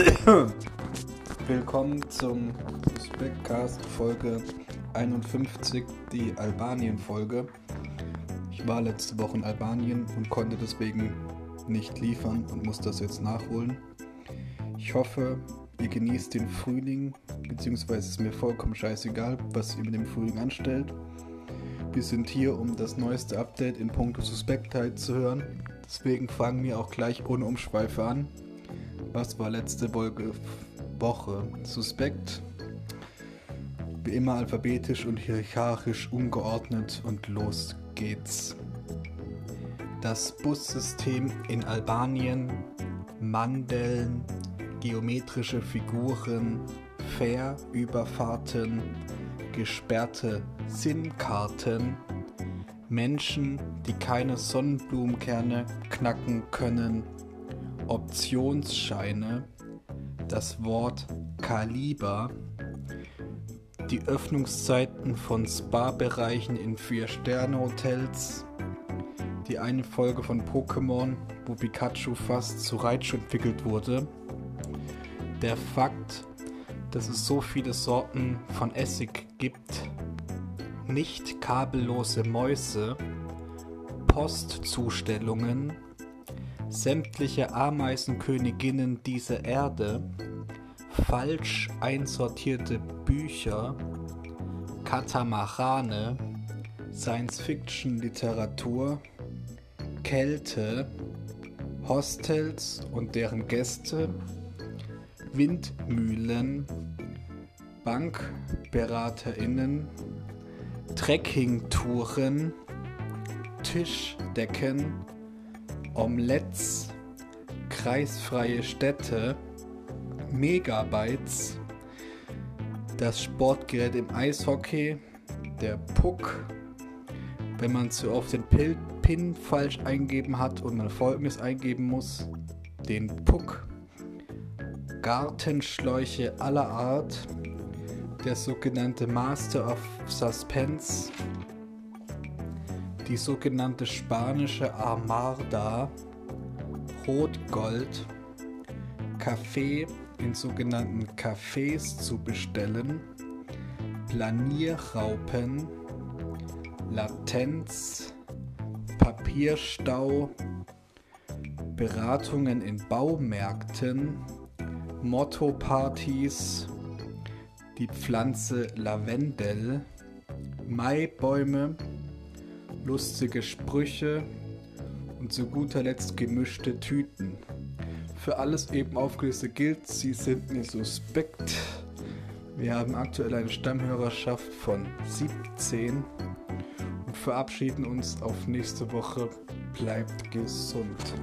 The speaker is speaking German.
Willkommen zum Speckcast Folge 51, die Albanien-Folge. Ich war letzte Woche in Albanien und konnte deswegen nicht liefern und muss das jetzt nachholen. Ich hoffe, ihr genießt den Frühling, beziehungsweise ist mir vollkommen scheißegal, was ihr mit dem Frühling anstellt. Wir sind hier, um das neueste Update in puncto Suspektheit zu hören. Deswegen fangen wir auch gleich ohne Umschweife an. Was war letzte Woche? Suspekt. Wie immer alphabetisch und hierarchisch ungeordnet und los geht's. Das Bussystem in Albanien, Mandeln, geometrische Figuren, Fährüberfahrten, gesperrte SIM-Karten, Menschen, die keine Sonnenblumenkerne knacken können, Optionsscheine, das Wort Kaliber, die Öffnungszeiten von Spa-Bereichen in Vier-Sterne-Hotels, die eine Folge von Pokémon, wo Pikachu fast zu Raichu entwickelt wurde, der Fakt, dass es so viele Sorten von Essig gibt, nicht kabellose Mäuse, Postzustellungen, sämtliche Ameisenköniginnen dieser Erde, falsch einsortierte Bücher, Katamarane, Science-Fiction-Literatur, Kälte, Hostels und deren Gäste, Windmühlen, BankberaterInnen, Trekkingtouren, Tischdecken, Omelettes, kreisfreie Städte, Megabytes, das Sportgerät im Eishockey, der Puck, wenn man zu oft den Pin falsch eingeben hat und man folgendes eingeben muss, den Puck, Gartenschläuche aller Art, der sogenannte Master of Suspense, die sogenannte spanische Armada, Rotgold, Kaffee in sogenannten Cafés zu bestellen, Planierraupen, Latenz, Papierstau, Beratungen in Baumärkten, Motto-Partys, die Pflanze Lavendel, Maibäume, lustige Sprüche und zu guter Letzt gemischte Tüten. Für alles eben aufgelöste gilt, sie sind mir suspekt. Wir haben aktuell eine Stammhörerschaft von 17 und verabschieden uns auf nächste Woche. Bleibt gesund.